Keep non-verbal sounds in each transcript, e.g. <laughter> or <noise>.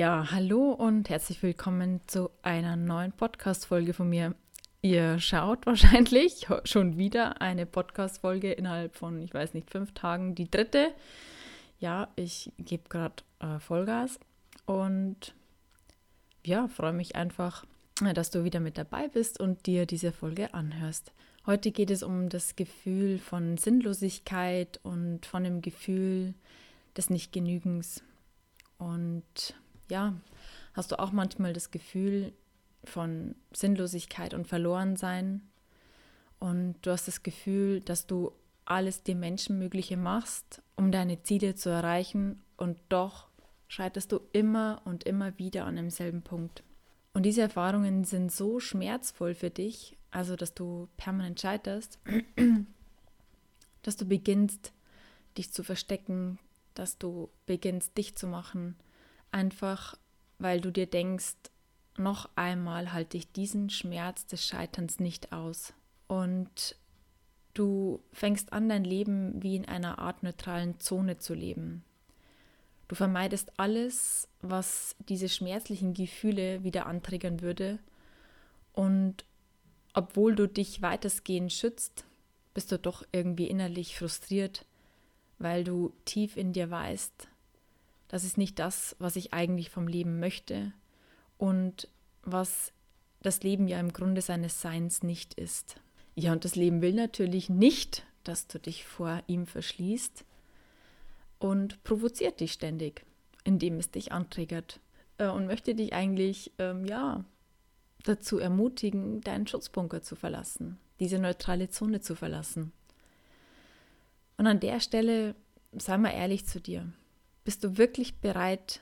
Ja, hallo und herzlich willkommen zu einer neuen Podcast-Folge von mir. Ihr schaut wahrscheinlich <laughs> schon wieder eine Podcast-Folge innerhalb von, ich weiß nicht, fünf Tagen, die dritte. Ja, ich gebe gerade äh, Vollgas und ja, freue mich einfach, äh, dass du wieder mit dabei bist und dir diese Folge anhörst. Heute geht es um das Gefühl von Sinnlosigkeit und von dem Gefühl des Nichtgenügens. Und ja, hast du auch manchmal das Gefühl von Sinnlosigkeit und Verlorensein und du hast das Gefühl, dass du alles dir Menschenmögliche machst, um deine Ziele zu erreichen und doch scheiterst du immer und immer wieder an demselben Punkt. Und diese Erfahrungen sind so schmerzvoll für dich, also dass du permanent scheiterst, dass du beginnst, dich zu verstecken, dass du beginnst, dich zu machen, einfach weil du dir denkst, noch einmal halte ich diesen Schmerz des Scheiterns nicht aus. Und du fängst an, dein Leben wie in einer Art neutralen Zone zu leben. Du vermeidest alles, was diese schmerzlichen Gefühle wieder antriggern würde. Und obwohl du dich weitestgehend schützt, bist du doch irgendwie innerlich frustriert, weil du tief in dir weißt, das ist nicht das, was ich eigentlich vom Leben möchte und was das Leben ja im Grunde seines Seins nicht ist. Ja, und das Leben will natürlich nicht, dass du dich vor ihm verschließt und provoziert dich ständig, indem es dich antriggert äh, und möchte dich eigentlich, ähm, ja, dazu ermutigen, deinen Schutzbunker zu verlassen, diese neutrale Zone zu verlassen. Und an der Stelle, sei mal ehrlich zu dir, bist du wirklich bereit,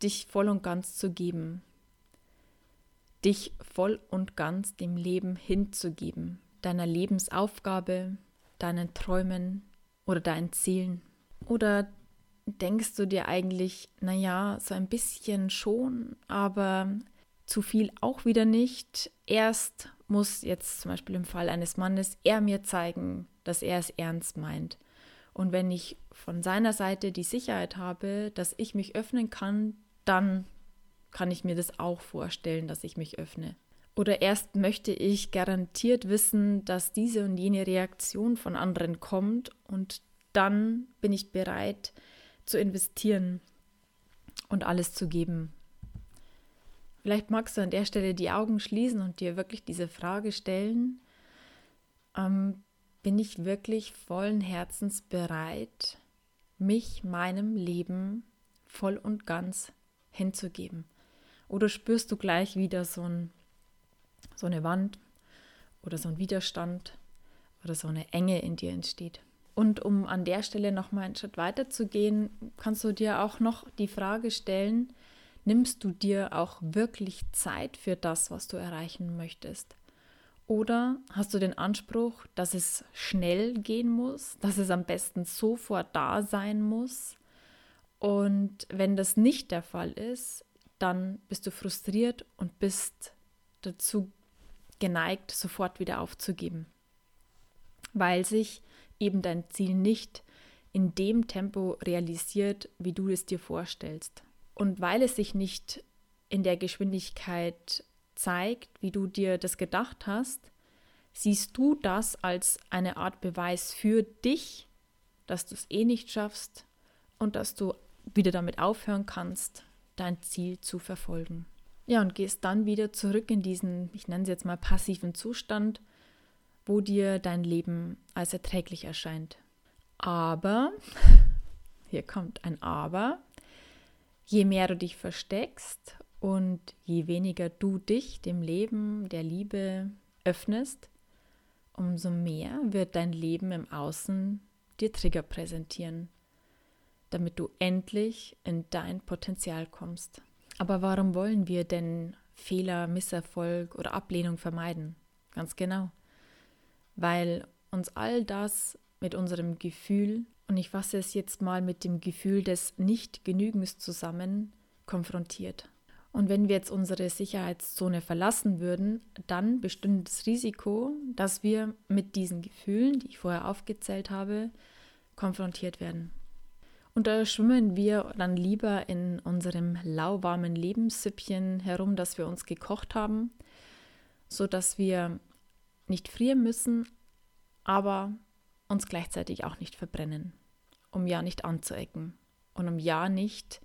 dich voll und ganz zu geben? Dich voll und ganz dem Leben hinzugeben, deiner Lebensaufgabe, deinen Träumen oder deinen Zielen? Oder denkst du dir eigentlich, naja, so ein bisschen schon, aber zu viel auch wieder nicht. Erst muss jetzt zum Beispiel im Fall eines Mannes er mir zeigen, dass er es ernst meint. Und wenn ich von seiner Seite die Sicherheit habe, dass ich mich öffnen kann, dann kann ich mir das auch vorstellen, dass ich mich öffne. Oder erst möchte ich garantiert wissen, dass diese und jene Reaktion von anderen kommt und dann bin ich bereit zu investieren und alles zu geben. Vielleicht magst du an der Stelle die Augen schließen und dir wirklich diese Frage stellen, ähm, bin ich wirklich vollen Herzens bereit, mich meinem Leben voll und ganz hinzugeben? Oder spürst du gleich wieder so, ein, so eine Wand oder so ein Widerstand oder so eine Enge in dir entsteht? Und um an der Stelle noch mal einen Schritt weiter zu gehen, kannst du dir auch noch die Frage stellen, nimmst du dir auch wirklich Zeit für das, was du erreichen möchtest? Oder hast du den Anspruch, dass es schnell gehen muss, dass es am besten sofort da sein muss? Und wenn das nicht der Fall ist, dann bist du frustriert und bist dazu geneigt, sofort wieder aufzugeben, weil sich eben dein Ziel nicht in dem Tempo realisiert, wie du es dir vorstellst. Und weil es sich nicht in der Geschwindigkeit zeigt, wie du dir das gedacht hast, siehst du das als eine Art Beweis für dich, dass du es eh nicht schaffst und dass du wieder damit aufhören kannst, dein Ziel zu verfolgen. Ja, und gehst dann wieder zurück in diesen, ich nenne es jetzt mal passiven Zustand, wo dir dein Leben als erträglich erscheint. Aber, <laughs> hier kommt ein Aber, je mehr du dich versteckst und je weniger du dich dem Leben, der Liebe öffnest, umso mehr wird dein Leben im Außen dir Trigger präsentieren, damit du endlich in dein Potenzial kommst. Aber warum wollen wir denn Fehler, Misserfolg oder Ablehnung vermeiden? Ganz genau. Weil uns all das mit unserem Gefühl, und ich fasse es jetzt mal mit dem Gefühl des Nicht-Genügens zusammen, konfrontiert. Und wenn wir jetzt unsere Sicherheitszone verlassen würden, dann bestünde das Risiko, dass wir mit diesen Gefühlen, die ich vorher aufgezählt habe, konfrontiert werden. Und da schwimmen wir dann lieber in unserem lauwarmen Lebenssüppchen herum, das wir uns gekocht haben, sodass wir nicht frieren müssen, aber uns gleichzeitig auch nicht verbrennen, um ja nicht anzuecken und um ja nicht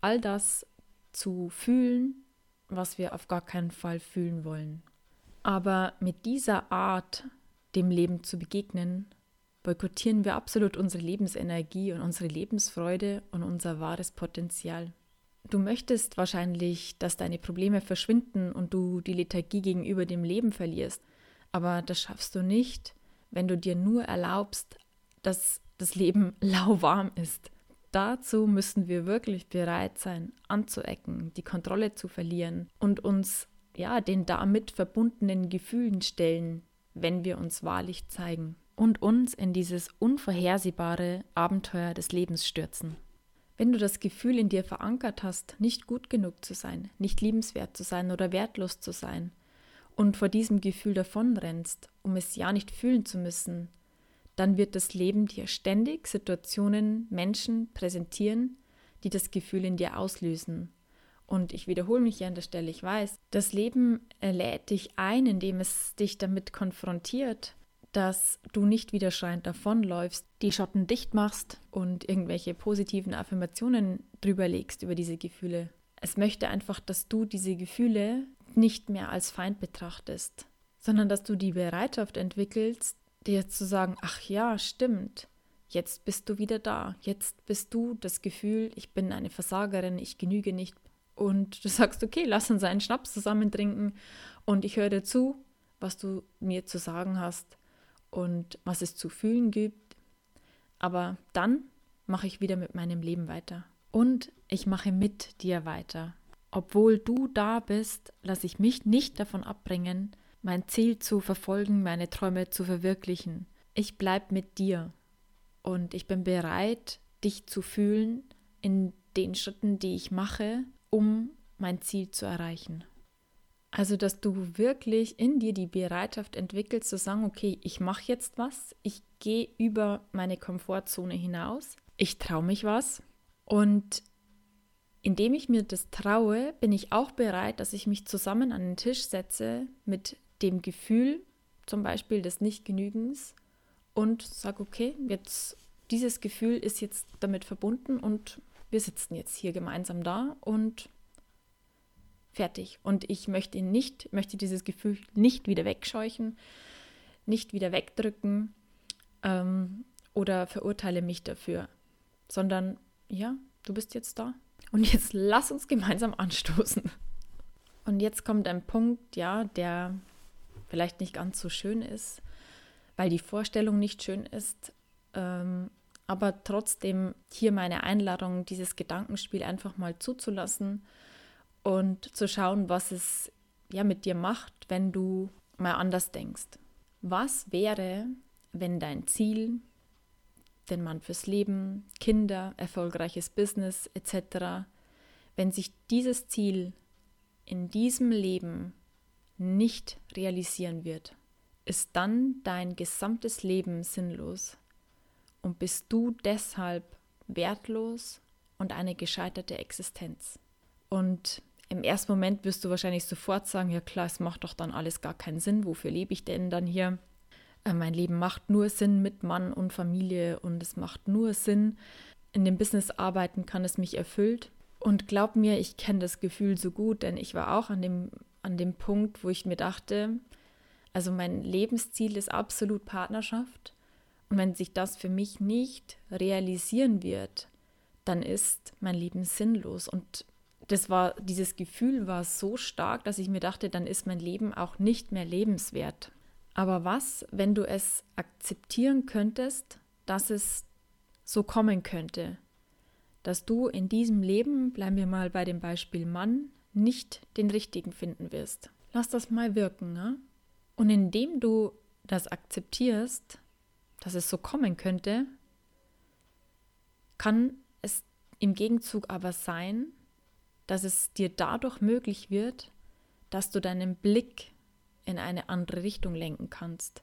all das zu fühlen, was wir auf gar keinen Fall fühlen wollen. Aber mit dieser Art, dem Leben zu begegnen, boykottieren wir absolut unsere Lebensenergie und unsere Lebensfreude und unser wahres Potenzial. Du möchtest wahrscheinlich, dass deine Probleme verschwinden und du die Lethargie gegenüber dem Leben verlierst, aber das schaffst du nicht, wenn du dir nur erlaubst, dass das Leben <laughs> lauwarm ist. Dazu müssen wir wirklich bereit sein, anzuecken, die Kontrolle zu verlieren und uns ja den damit verbundenen Gefühlen stellen, wenn wir uns wahrlich zeigen und uns in dieses unvorhersehbare Abenteuer des Lebens stürzen. Wenn du das Gefühl in dir verankert hast, nicht gut genug zu sein, nicht liebenswert zu sein oder wertlos zu sein, und vor diesem Gefühl davonrennst, um es ja nicht fühlen zu müssen, dann wird das Leben dir ständig Situationen, Menschen präsentieren, die das Gefühl in dir auslösen. Und ich wiederhole mich hier an der Stelle, ich weiß, das Leben lädt dich ein, indem es dich damit konfrontiert, dass du nicht wieder schreiend davonläufst, die Schotten dicht machst und irgendwelche positiven Affirmationen drüber legst über diese Gefühle. Es möchte einfach, dass du diese Gefühle nicht mehr als Feind betrachtest, sondern dass du die Bereitschaft entwickelst, dir zu sagen, ach ja, stimmt, jetzt bist du wieder da, jetzt bist du das Gefühl, ich bin eine Versagerin, ich genüge nicht. Und du sagst, okay, lass uns einen Schnaps zusammen trinken und ich höre zu, was du mir zu sagen hast und was es zu fühlen gibt. Aber dann mache ich wieder mit meinem Leben weiter. Und ich mache mit dir weiter. Obwohl du da bist, lasse ich mich nicht davon abbringen, mein Ziel zu verfolgen, meine Träume zu verwirklichen. Ich bleibe mit dir und ich bin bereit, dich zu fühlen in den Schritten, die ich mache, um mein Ziel zu erreichen. Also, dass du wirklich in dir die Bereitschaft entwickelst, zu sagen, okay, ich mache jetzt was, ich gehe über meine Komfortzone hinaus, ich traue mich was. Und indem ich mir das traue, bin ich auch bereit, dass ich mich zusammen an den Tisch setze mit dem Gefühl, zum Beispiel des Nichtgenügens, und sage, okay, jetzt dieses Gefühl ist jetzt damit verbunden und wir sitzen jetzt hier gemeinsam da und Fertig. Und ich möchte ihn nicht, möchte dieses Gefühl nicht wieder wegscheuchen, nicht wieder wegdrücken ähm, oder verurteile mich dafür, sondern ja, du bist jetzt da. Und jetzt lass uns gemeinsam anstoßen. Und jetzt kommt ein Punkt, ja, der vielleicht nicht ganz so schön ist, weil die Vorstellung nicht schön ist. Ähm, aber trotzdem hier meine Einladung, dieses Gedankenspiel einfach mal zuzulassen und zu schauen, was es ja mit dir macht, wenn du mal anders denkst. Was wäre, wenn dein Ziel, den Mann fürs Leben, Kinder, erfolgreiches Business etc., wenn sich dieses Ziel in diesem Leben nicht realisieren wird, ist dann dein gesamtes Leben sinnlos und bist du deshalb wertlos und eine gescheiterte Existenz. Und im ersten Moment wirst du wahrscheinlich sofort sagen, ja klar, es macht doch dann alles gar keinen Sinn. Wofür lebe ich denn dann hier? Äh, mein Leben macht nur Sinn mit Mann und Familie und es macht nur Sinn, in dem Business arbeiten kann es mich erfüllt. Und glaub mir, ich kenne das Gefühl so gut, denn ich war auch an dem, an dem Punkt, wo ich mir dachte, also mein Lebensziel ist absolut Partnerschaft. Und wenn sich das für mich nicht realisieren wird, dann ist mein Leben sinnlos. Und das war, dieses Gefühl war so stark, dass ich mir dachte, dann ist mein Leben auch nicht mehr lebenswert. Aber was, wenn du es akzeptieren könntest, dass es so kommen könnte? Dass du in diesem Leben, bleiben wir mal bei dem Beispiel Mann, nicht den richtigen finden wirst. Lass das mal wirken. Ne? Und indem du das akzeptierst, dass es so kommen könnte, kann es im Gegenzug aber sein, dass es dir dadurch möglich wird, dass du deinen Blick in eine andere Richtung lenken kannst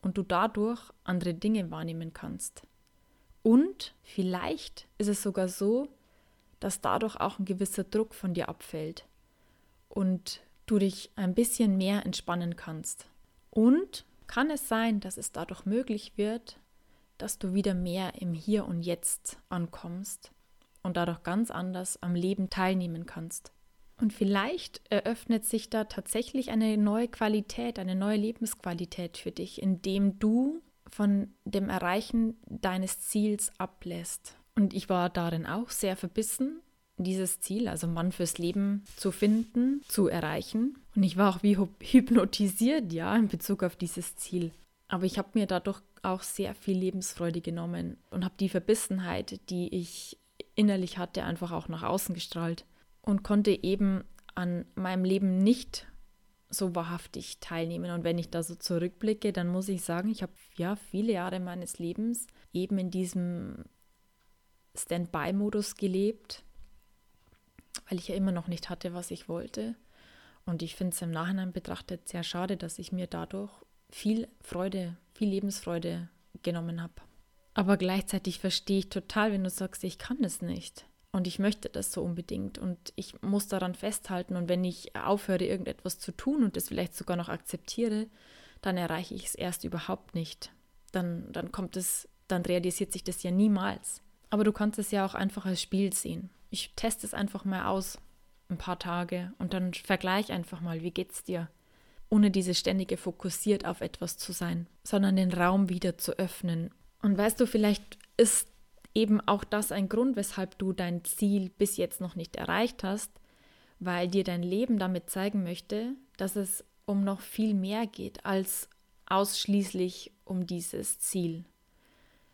und du dadurch andere Dinge wahrnehmen kannst Und vielleicht ist es sogar so, dass dadurch auch ein gewisser Druck von dir abfällt und du dich ein bisschen mehr entspannen kannst. Und kann es sein, dass es dadurch möglich wird, dass du wieder mehr im Hier und Jetzt ankommst und dadurch ganz anders am Leben teilnehmen kannst. Und vielleicht eröffnet sich da tatsächlich eine neue Qualität, eine neue Lebensqualität für dich, indem du von dem Erreichen deines Ziels ablässt. Und ich war darin auch sehr verbissen, dieses Ziel, also Mann fürs Leben zu finden, zu erreichen. Und ich war auch wie hypnotisiert, ja, in Bezug auf dieses Ziel. Aber ich habe mir dadurch auch sehr viel Lebensfreude genommen und habe die Verbissenheit, die ich innerlich hatte, einfach auch nach außen gestrahlt und konnte eben an meinem Leben nicht so wahrhaftig teilnehmen. Und wenn ich da so zurückblicke, dann muss ich sagen, ich habe ja viele Jahre meines Lebens eben in diesem Standby-Modus gelebt, weil ich ja immer noch nicht hatte, was ich wollte. Und ich finde es im Nachhinein betrachtet sehr schade, dass ich mir dadurch viel Freude, viel Lebensfreude genommen habe. Aber gleichzeitig verstehe ich total, wenn du sagst, ich kann es nicht. Und ich möchte das so unbedingt und ich muss daran festhalten. Und wenn ich aufhöre, irgendetwas zu tun und das vielleicht sogar noch akzeptiere, dann erreiche ich es erst überhaupt nicht. Dann, dann kommt es, dann realisiert sich das ja niemals. Aber du kannst es ja auch einfach als Spiel sehen. Ich teste es einfach mal aus, ein paar Tage, und dann vergleich einfach mal, wie geht's dir? Ohne diese ständige fokussiert auf etwas zu sein, sondern den Raum wieder zu öffnen. Und weißt du, vielleicht ist eben auch das ein Grund, weshalb du dein Ziel bis jetzt noch nicht erreicht hast, weil dir dein Leben damit zeigen möchte, dass es um noch viel mehr geht als ausschließlich um dieses Ziel.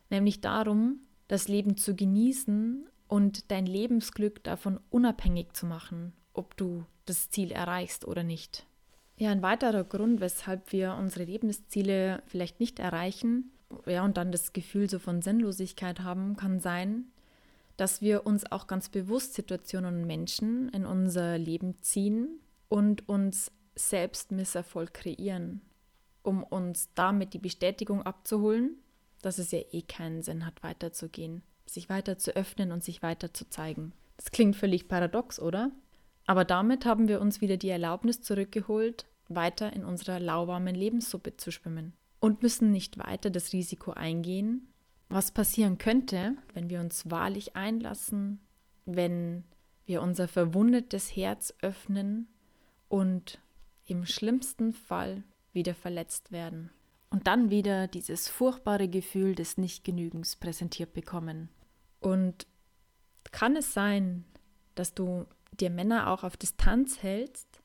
Nämlich darum, das Leben zu genießen und dein Lebensglück davon unabhängig zu machen, ob du das Ziel erreichst oder nicht. Ja, ein weiterer Grund, weshalb wir unsere Lebensziele vielleicht nicht erreichen, ja, und dann das Gefühl so von Sinnlosigkeit haben, kann sein, dass wir uns auch ganz bewusst Situationen und Menschen in unser Leben ziehen und uns selbst Misserfolg kreieren, um uns damit die Bestätigung abzuholen, dass es ja eh keinen Sinn hat, weiterzugehen, sich weiter zu öffnen und sich weiter zu zeigen. Das klingt völlig paradox, oder? Aber damit haben wir uns wieder die Erlaubnis zurückgeholt, weiter in unserer lauwarmen Lebenssuppe zu schwimmen und müssen nicht weiter das Risiko eingehen, was passieren könnte, wenn wir uns wahrlich einlassen, wenn wir unser verwundetes Herz öffnen und im schlimmsten Fall wieder verletzt werden und dann wieder dieses furchtbare Gefühl des Nichtgenügens präsentiert bekommen. Und kann es sein, dass du dir Männer auch auf Distanz hältst,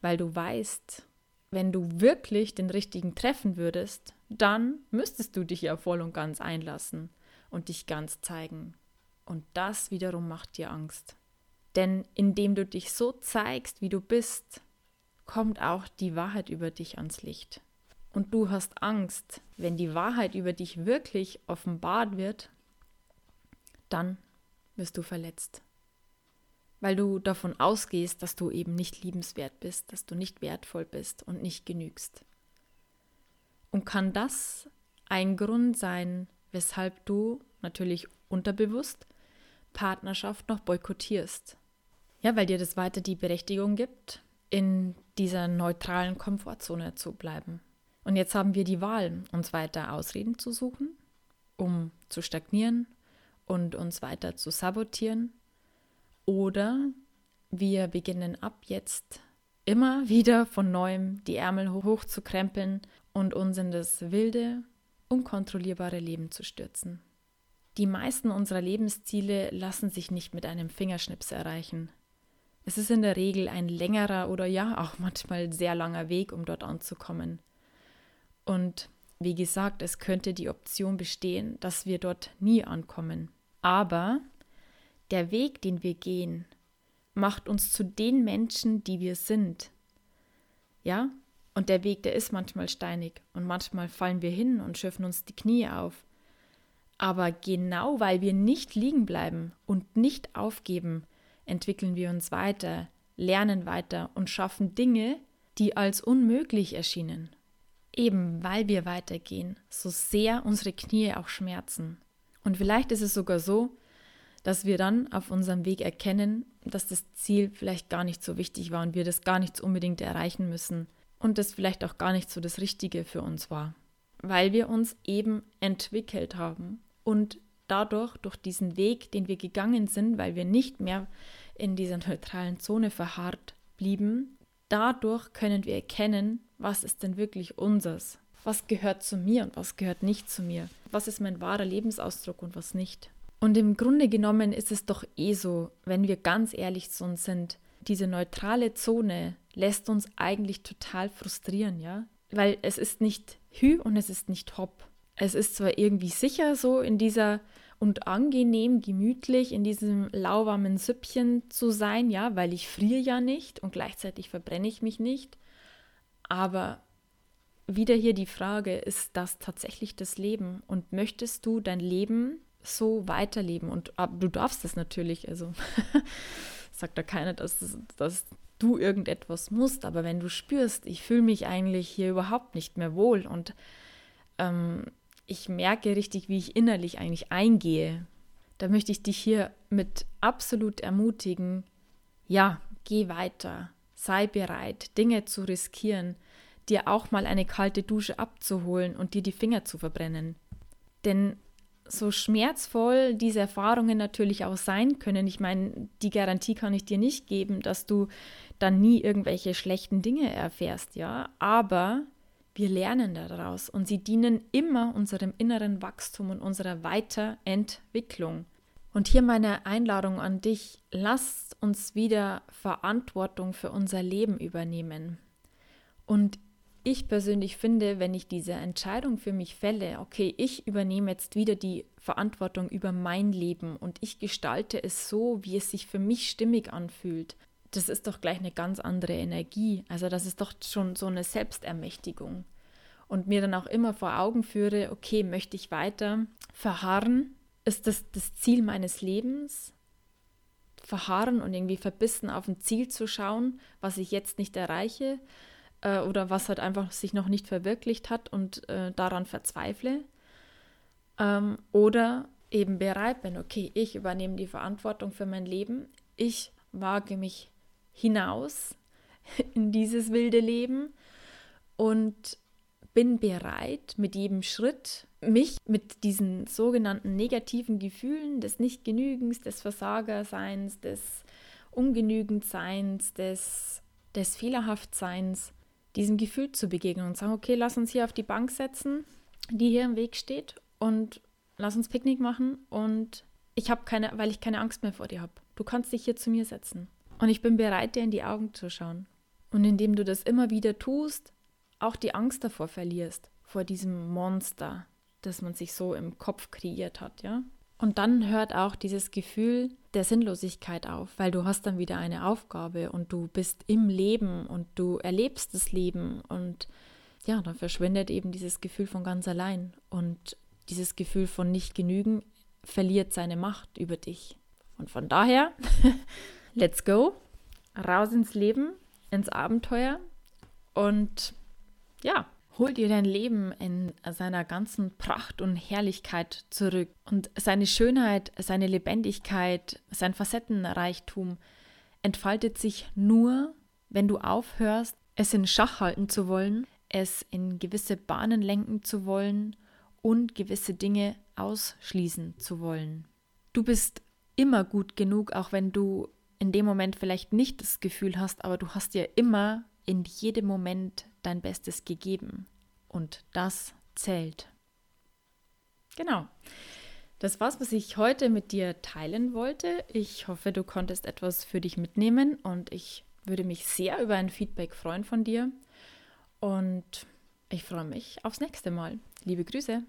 weil du weißt, wenn du wirklich den richtigen treffen würdest, dann müsstest du dich ja voll und ganz einlassen und dich ganz zeigen. Und das wiederum macht dir Angst. Denn indem du dich so zeigst, wie du bist, kommt auch die Wahrheit über dich ans Licht. Und du hast Angst, wenn die Wahrheit über dich wirklich offenbart wird, dann wirst du verletzt weil du davon ausgehst, dass du eben nicht liebenswert bist, dass du nicht wertvoll bist und nicht genügst. Und kann das ein Grund sein, weshalb du natürlich unterbewusst Partnerschaft noch boykottierst? Ja, weil dir das weiter die Berechtigung gibt, in dieser neutralen Komfortzone zu bleiben. Und jetzt haben wir die Wahl, uns weiter Ausreden zu suchen, um zu stagnieren und uns weiter zu sabotieren oder wir beginnen ab jetzt immer <laughs> wieder von neuem die Ärmel hoch zu krempeln und uns in das wilde, unkontrollierbare Leben zu stürzen. Die meisten unserer Lebensziele lassen sich nicht mit einem Fingerschnips erreichen. Es ist in der Regel ein längerer oder ja auch <laughs> manchmal sehr langer Weg, um dort anzukommen. Und wie gesagt, es könnte die Option bestehen, dass wir dort nie ankommen. Aber der Weg, den wir gehen, macht uns zu den Menschen, die wir sind. Ja? Und der Weg, der ist manchmal steinig und manchmal fallen wir hin und schürfen uns die Knie auf. Aber genau weil wir nicht liegen bleiben und nicht aufgeben, entwickeln wir uns weiter, lernen weiter und schaffen Dinge, die als unmöglich erschienen. Eben weil wir weitergehen, so sehr unsere Knie auch schmerzen. Und vielleicht ist es sogar so, dass wir dann auf unserem Weg erkennen, dass das Ziel vielleicht gar nicht so wichtig war und wir das gar nicht unbedingt erreichen müssen und das vielleicht auch gar nicht so das Richtige für uns war, weil wir uns eben entwickelt haben und dadurch, durch diesen Weg, den wir gegangen sind, weil wir nicht mehr in dieser neutralen Zone verharrt blieben, dadurch können wir erkennen, was ist denn wirklich unseres, was gehört zu mir und was gehört nicht zu mir, was ist mein wahrer Lebensausdruck und was nicht. Und im Grunde genommen ist es doch eh so, wenn wir ganz ehrlich zu uns sind, diese neutrale Zone lässt uns eigentlich total frustrieren, ja? Weil es ist nicht Hü und es ist nicht Hopp. Es ist zwar irgendwie sicher so in dieser und angenehm, gemütlich in diesem lauwarmen Süppchen zu sein, ja, weil ich friere ja nicht und gleichzeitig verbrenne ich mich nicht. Aber wieder hier die Frage, ist das tatsächlich das Leben? Und möchtest du dein Leben so weiterleben? Und du darfst das natürlich, also <laughs> sagt da keiner, dass, dass du irgendetwas musst, aber wenn du spürst, ich fühle mich eigentlich hier überhaupt nicht mehr wohl und ähm, ich merke richtig, wie ich innerlich eigentlich eingehe, da möchte ich dich hier mit absolut ermutigen, ja, geh weiter, sei bereit, Dinge zu riskieren, dir auch mal eine kalte Dusche abzuholen und dir die Finger zu verbrennen. Denn so schmerzvoll diese Erfahrungen natürlich auch sein können, ich meine, die Garantie kann ich dir nicht geben, dass du dann nie irgendwelche schlechten Dinge erfährst, ja, aber wir lernen daraus und sie dienen immer unserem inneren Wachstum und unserer Weiterentwicklung. Und hier meine Einladung an dich, lasst uns wieder Verantwortung für unser Leben übernehmen. Und ich persönlich finde, wenn ich diese Entscheidung für mich fälle, okay, ich übernehme jetzt wieder die Verantwortung über mein Leben und ich gestalte es so, wie es sich für mich stimmig anfühlt, das ist doch gleich eine ganz andere Energie. Also das ist doch schon so eine Selbstermächtigung. Und mir dann auch immer vor Augen führe, okay, möchte ich weiter verharren? Ist das das Ziel meines Lebens? Verharren und irgendwie verbissen auf ein Ziel zu schauen, was ich jetzt nicht erreiche äh, oder was halt einfach sich noch nicht verwirklicht hat und äh, daran verzweifle? Ähm, oder eben bereit bin, okay, ich übernehme die Verantwortung für mein Leben, ich wage mich hinaus <laughs> in dieses wilde Leben und bin bereit, mit jedem Schritt mich mit diesen sogenannten negativen Gefühlen des Nichtgenügens, des Versagerseins, des Ungenügendseins, des, des Fehlerhaftseins, diesem Gefühl zu begegnen und sagen, okay, lass uns hier auf die Bank setzen, die hier im Weg steht und lass uns Picknick machen und ich habe keine, weil ich keine Angst mehr vor dir habe. Du kannst dich hier zu mir setzen. Und ich bin bereit, dir in die Augen zu schauen. Und indem du das immer wieder tust, auch die Angst davor verlierst, vor diesem Monster, das man sich so im Kopf kreiert hat, ja. Und dann hört auch dieses Gefühl der Sinnlosigkeit auf, weil du hast dann wieder eine Aufgabe und du bist im Leben und du erlebst das Leben und ja, dann verschwindet eben dieses Gefühl von ganz allein und dieses Gefühl von nicht genügen verliert seine Macht über dich. Und von daher <laughs> let's go, raus ins Leben, ins Abenteuer und ja, hol dir dein Leben in seiner ganzen Pracht und Herrlichkeit zurück. Und seine Schönheit, seine Lebendigkeit, sein Facettenreichtum entfaltet sich nur, wenn du aufhörst, es in Schach halten zu wollen, es in gewisse Bahnen lenken zu wollen und gewisse Dinge ausschließen zu wollen. Du bist immer gut genug, auch wenn du in dem Moment vielleicht nicht das Gefühl hast, aber du hast dir immer in jedem Moment dein Bestes gegeben. Und das zählt. Genau. Das war's, was ich heute mit dir teilen wollte. Ich hoffe, du konntest etwas für dich mitnehmen und ich würde mich sehr über ein Feedback freuen von dir. Und ich freue mich aufs nächste Mal. Liebe Grüße.